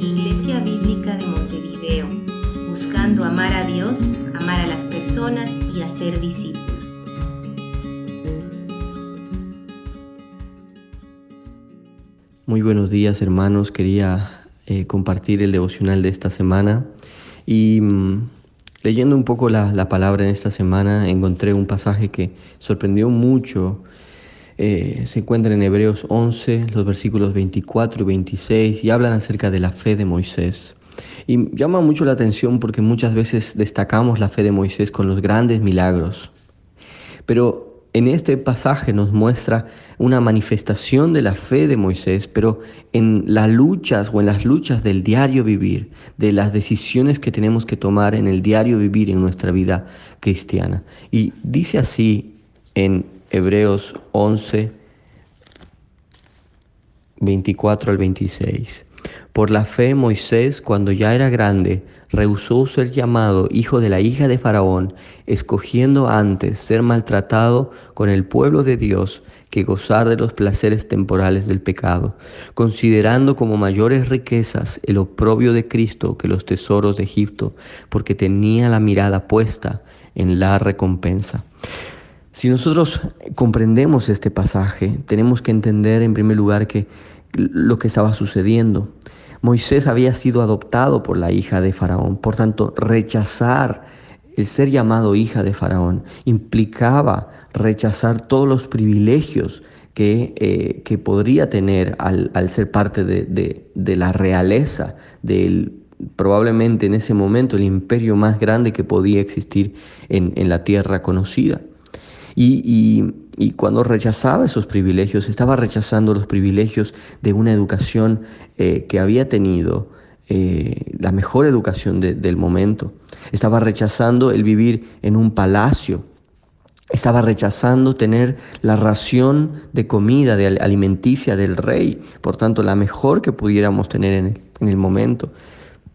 Iglesia Bíblica de Montevideo, buscando amar a Dios, amar a las personas y hacer discípulos. Muy buenos días hermanos, quería eh, compartir el devocional de esta semana y mm, leyendo un poco la, la, palabra en esta semana encontré un pasaje que sorprendió mucho eh, se encuentra en Hebreos 11, los versículos 24 y 26, y hablan acerca de la fe de Moisés. Y llama mucho la atención porque muchas veces destacamos la fe de Moisés con los grandes milagros. Pero en este pasaje nos muestra una manifestación de la fe de Moisés, pero en las luchas o en las luchas del diario vivir, de las decisiones que tenemos que tomar en el diario vivir en nuestra vida cristiana. Y dice así en Hebreos 11, 24 al 26. Por la fe Moisés, cuando ya era grande, rehusó ser llamado hijo de la hija de Faraón, escogiendo antes ser maltratado con el pueblo de Dios que gozar de los placeres temporales del pecado, considerando como mayores riquezas el oprobio de Cristo que los tesoros de Egipto, porque tenía la mirada puesta en la recompensa. Si nosotros comprendemos este pasaje, tenemos que entender en primer lugar que lo que estaba sucediendo. Moisés había sido adoptado por la hija de Faraón, por tanto, rechazar el ser llamado hija de Faraón implicaba rechazar todos los privilegios que, eh, que podría tener al, ser parte de, la realeza, del probablemente en ese momento el imperio más grande que podía existir en, en la tierra conocida. Y, cuando rechazaba esos privilegios, estaba rechazando los privilegios de una educación eh, que había tenido, eh, la mejor educación del momento. Estaba rechazando el vivir en un palacio. Estaba rechazando tener la ración de comida, de alimenticia del rey, por tanto la mejor que pudiéramos tener en en el momento.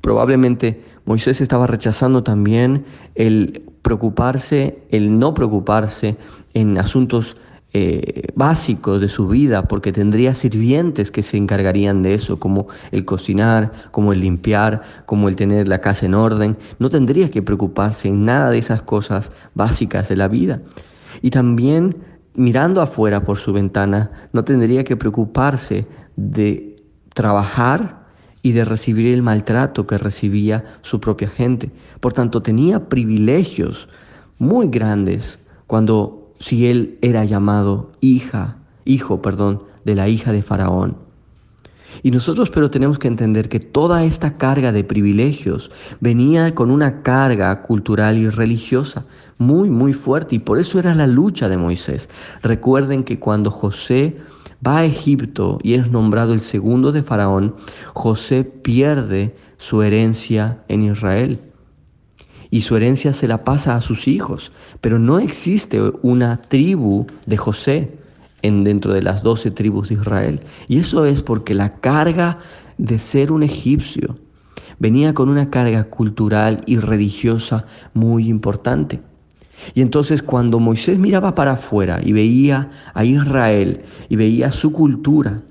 Probablemente Moisés estaba rechazando también el preocuparse, el no preocuparse en asuntos eh, básicos de su vida, porque tendría sirvientes que se encargarían de eso, como el cocinar, como el limpiar, como el tener la casa en orden. No tendría que preocuparse en nada de esas cosas básicas de la vida. Y también mirando afuera por su ventana, no tendría que preocuparse de trabajar y de recibir el maltrato que recibía su propia gente. Por tanto, tenía privilegios muy grandes cuando si él era llamado hija, hijo, perdón, de la hija de Faraón. Y nosotros pero tenemos que entender que toda esta carga de privilegios venía con una carga cultural y religiosa muy, muy fuerte. Y por eso era la lucha de Moisés. Recuerden que cuando José va a Egipto y es nombrado el segundo de Faraón, José pierde su herencia en Israel. Y su herencia se la pasa a sus hijos. Pero no existe una tribu de José en dentro de las doce tribus de Israel. Y eso es porque la carga de ser un egipcio venía con una carga cultural y religiosa muy importante. Y entonces cuando Moisés miraba para afuera y veía a Israel y veía su cultura,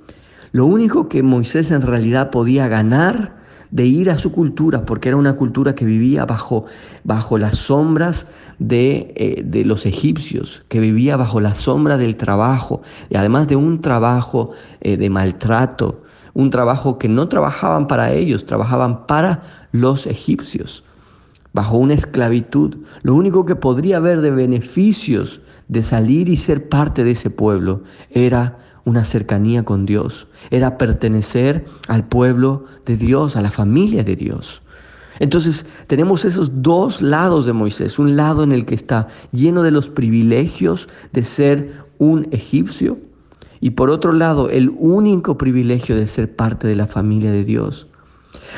lo único que Moisés en realidad podía ganar de ir a su cultura, porque era una cultura que vivía bajo, bajo las sombras de, eh, de, los egipcios, que vivía bajo la sombra del trabajo, y además de un trabajo eh, de maltrato, un trabajo que no trabajaban para ellos, trabajaban para los egipcios bajo una esclavitud, lo único que podría haber de beneficios de salir y ser parte de ese pueblo era una cercanía con Dios, era pertenecer al pueblo de Dios, a la familia de Dios. Entonces tenemos esos dos lados de Moisés, un lado en el que está lleno de los privilegios de ser un egipcio y por otro lado el único privilegio de ser parte de la familia de Dios.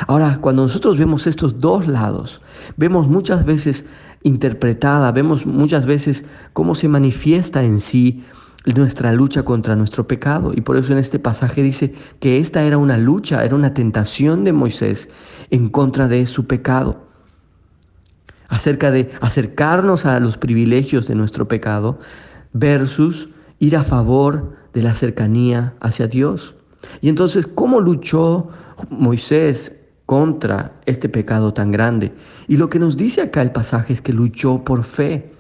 Ahora, cuando nosotros vemos estos dos lados, vemos muchas veces interpretada, vemos muchas veces cómo se manifiesta en sí nuestra lucha contra nuestro pecado. Y por eso en este pasaje dice que esta era una lucha, era una tentación de Moisés en contra de su pecado. Acerca de acercarnos a los privilegios de nuestro pecado versus ir a favor de la cercanía hacia Dios. Y entonces, ¿cómo luchó Moisés contra este pecado tan grande? Y lo que nos dice acá el pasaje es que luchó por fe.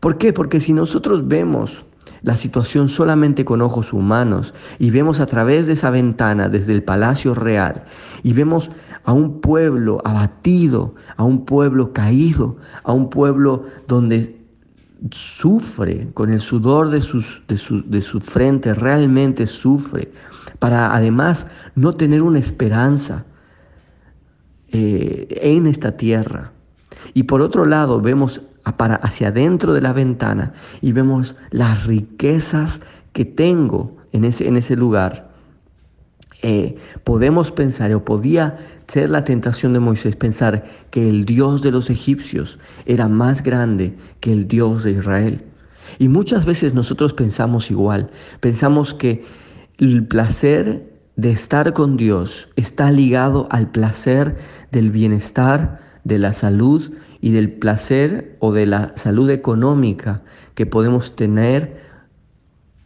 ¿Por qué? Porque si nosotros vemos la situación solamente con ojos humanos y vemos a través de esa ventana desde el palacio real y vemos a un pueblo abatido, a un pueblo caído, a un pueblo donde sufre con el sudor de, sus, de, su, de su frente, realmente sufre, para además no tener una esperanza eh, en esta tierra. Y por otro lado vemos para hacia adentro de la ventana y vemos las riquezas que tengo en ese, en ese lugar. Eh, podemos pensar, o podía ser la tentación de Moisés, pensar que el Dios de los egipcios era más grande que el Dios de Israel. Y muchas veces nosotros pensamos igual, pensamos que el placer de estar con Dios está ligado al placer del bienestar, de la salud y del placer o de la salud económica que podemos tener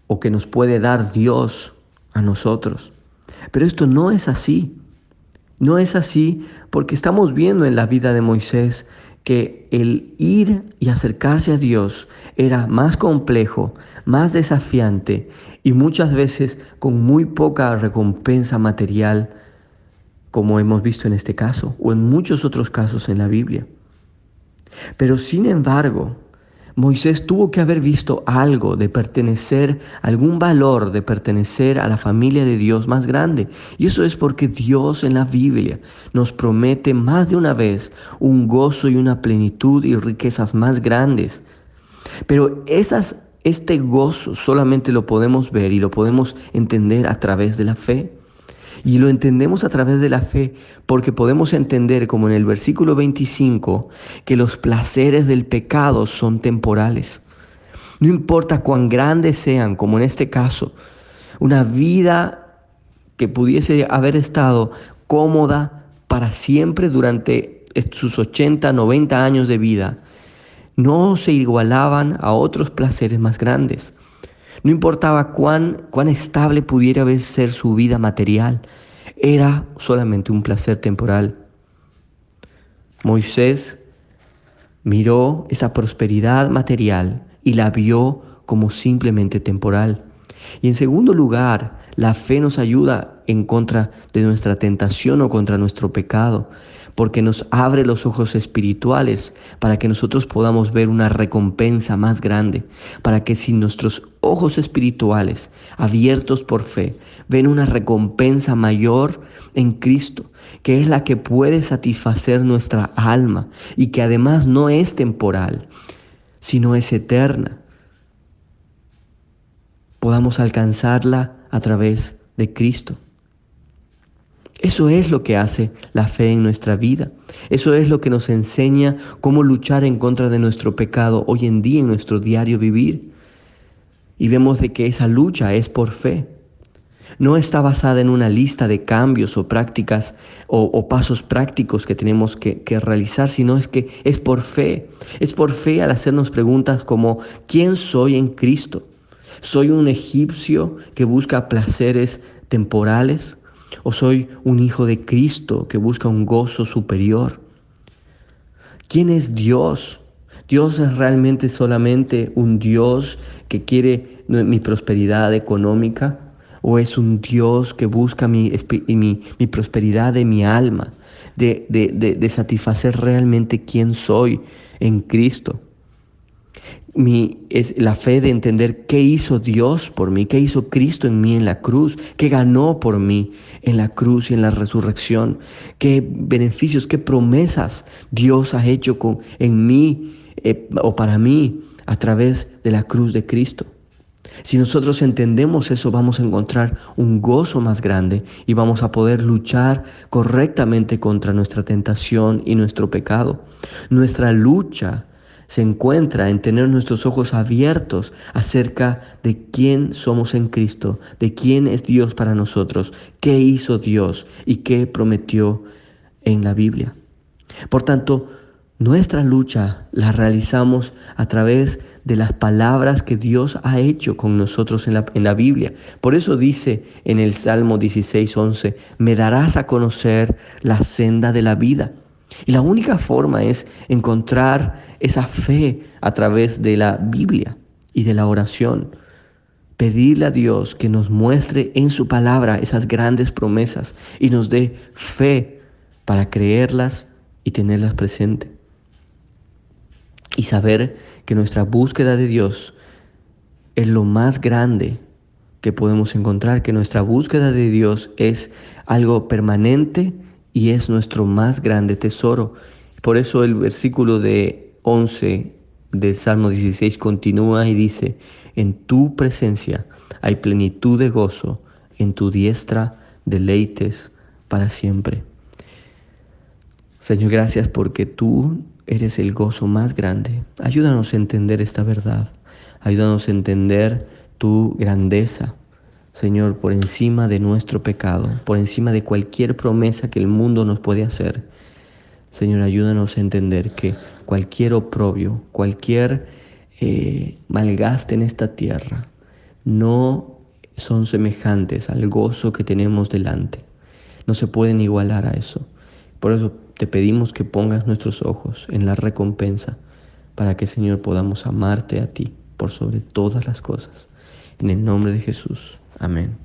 o que nos puede dar Dios a nosotros. Pero esto no es así. No es así porque estamos viendo en la vida de Moisés que el ir y acercarse a Dios era más complejo, más desafiante y muchas veces con muy poca recompensa material, como hemos visto en este caso o en muchos otros casos en la Biblia. Pero sin embargo, Moisés tuvo que haber visto algo de pertenecer, algún valor de pertenecer a la familia de Dios más grande. Y eso es porque Dios en la Biblia nos promete más de una vez un gozo y una plenitud y riquezas más grandes. Pero esas, este gozo solamente lo podemos ver y lo podemos entender a través de la fe. Y lo entendemos a través de la fe porque podemos entender, como en el versículo 25, que los placeres del pecado son temporales. No importa cuán grandes sean, como en este caso, una vida que pudiese haber estado cómoda para siempre durante sus 80, 90 años de vida, no se igualaban a otros placeres más grandes. No importaba cuán, cuán estable pudiera ser su vida material, era solamente un placer temporal. Moisés miró esa prosperidad material y la vio como simplemente temporal. Y en segundo lugar, la fe nos ayuda en contra de nuestra tentación o contra nuestro pecado porque nos abre los ojos espirituales para que nosotros podamos ver una recompensa más grande, para que si nuestros ojos espirituales, abiertos por fe, ven una recompensa mayor en Cristo, que es la que puede satisfacer nuestra alma y que además no es temporal, sino es eterna, podamos alcanzarla a través de Cristo. Eso es lo que hace la fe en nuestra vida. Eso es lo que nos enseña cómo luchar en contra de nuestro pecado hoy en día en nuestro diario vivir. Y vemos de que esa lucha es por fe. No está basada en una lista de cambios o prácticas o, pasos prácticos que tenemos que, que realizar, sino es que es por fe. Es por fe al hacernos preguntas como, ¿quién soy en Cristo? ¿Soy un egipcio que busca placeres temporales? ¿O soy un hijo de Cristo que busca un gozo superior? ¿Quién es Dios? ¿Dios es realmente solamente un Dios que quiere mi prosperidad económica? ¿O es un Dios que busca mi, mi, prosperidad de mi alma, de, de satisfacer realmente quién soy en Cristo? Mi, es la fe de entender qué hizo Dios por mí, qué hizo Cristo en mí en la cruz, qué ganó por mí en la cruz y en la resurrección, qué beneficios, qué promesas Dios ha hecho con, en mí eh, o para mí a través de la cruz de Cristo. Si nosotros entendemos eso, vamos a encontrar un gozo más grande y vamos a poder luchar correctamente contra nuestra tentación y nuestro pecado. Nuestra lucha se encuentra en tener nuestros ojos abiertos acerca de quién somos en Cristo, de quién es Dios para nosotros, qué hizo Dios y qué prometió en la Biblia. Por tanto, Nuestra lucha la realizamos a través de las palabras que Dios ha hecho con nosotros en la, en la Biblia. Por eso dice en el Salmo 16, 11, me darás a conocer la senda de la vida. Y la única forma es encontrar esa fe a través de la Biblia y de la oración. Pedirle a Dios que nos muestre en su palabra esas grandes promesas y nos dé fe para creerlas y tenerlas presentes y saber que nuestra búsqueda de Dios es lo más grande que podemos encontrar, que nuestra búsqueda de Dios es algo permanente y es nuestro más grande tesoro. Por eso el versículo de 11 del Salmo 16 continúa y dice, en tu presencia hay plenitud de gozo, en tu diestra deleites para siempre. Señor, gracias porque tú eres el gozo más grande. Ayúdanos a entender esta verdad. Ayúdanos a entender tu grandeza, Señor, por encima de nuestro pecado, por encima de cualquier promesa que el mundo nos puede hacer. Señor, ayúdanos a entender que cualquier oprobio, cualquier eh, malgaste en esta tierra, no son semejantes al gozo que tenemos delante. No se pueden igualar a eso. Por eso te pedimos que pongas nuestros ojos en la recompensa para que, Señor, podamos amarte a ti por sobre todas las cosas. En el nombre de Jesús. Amén.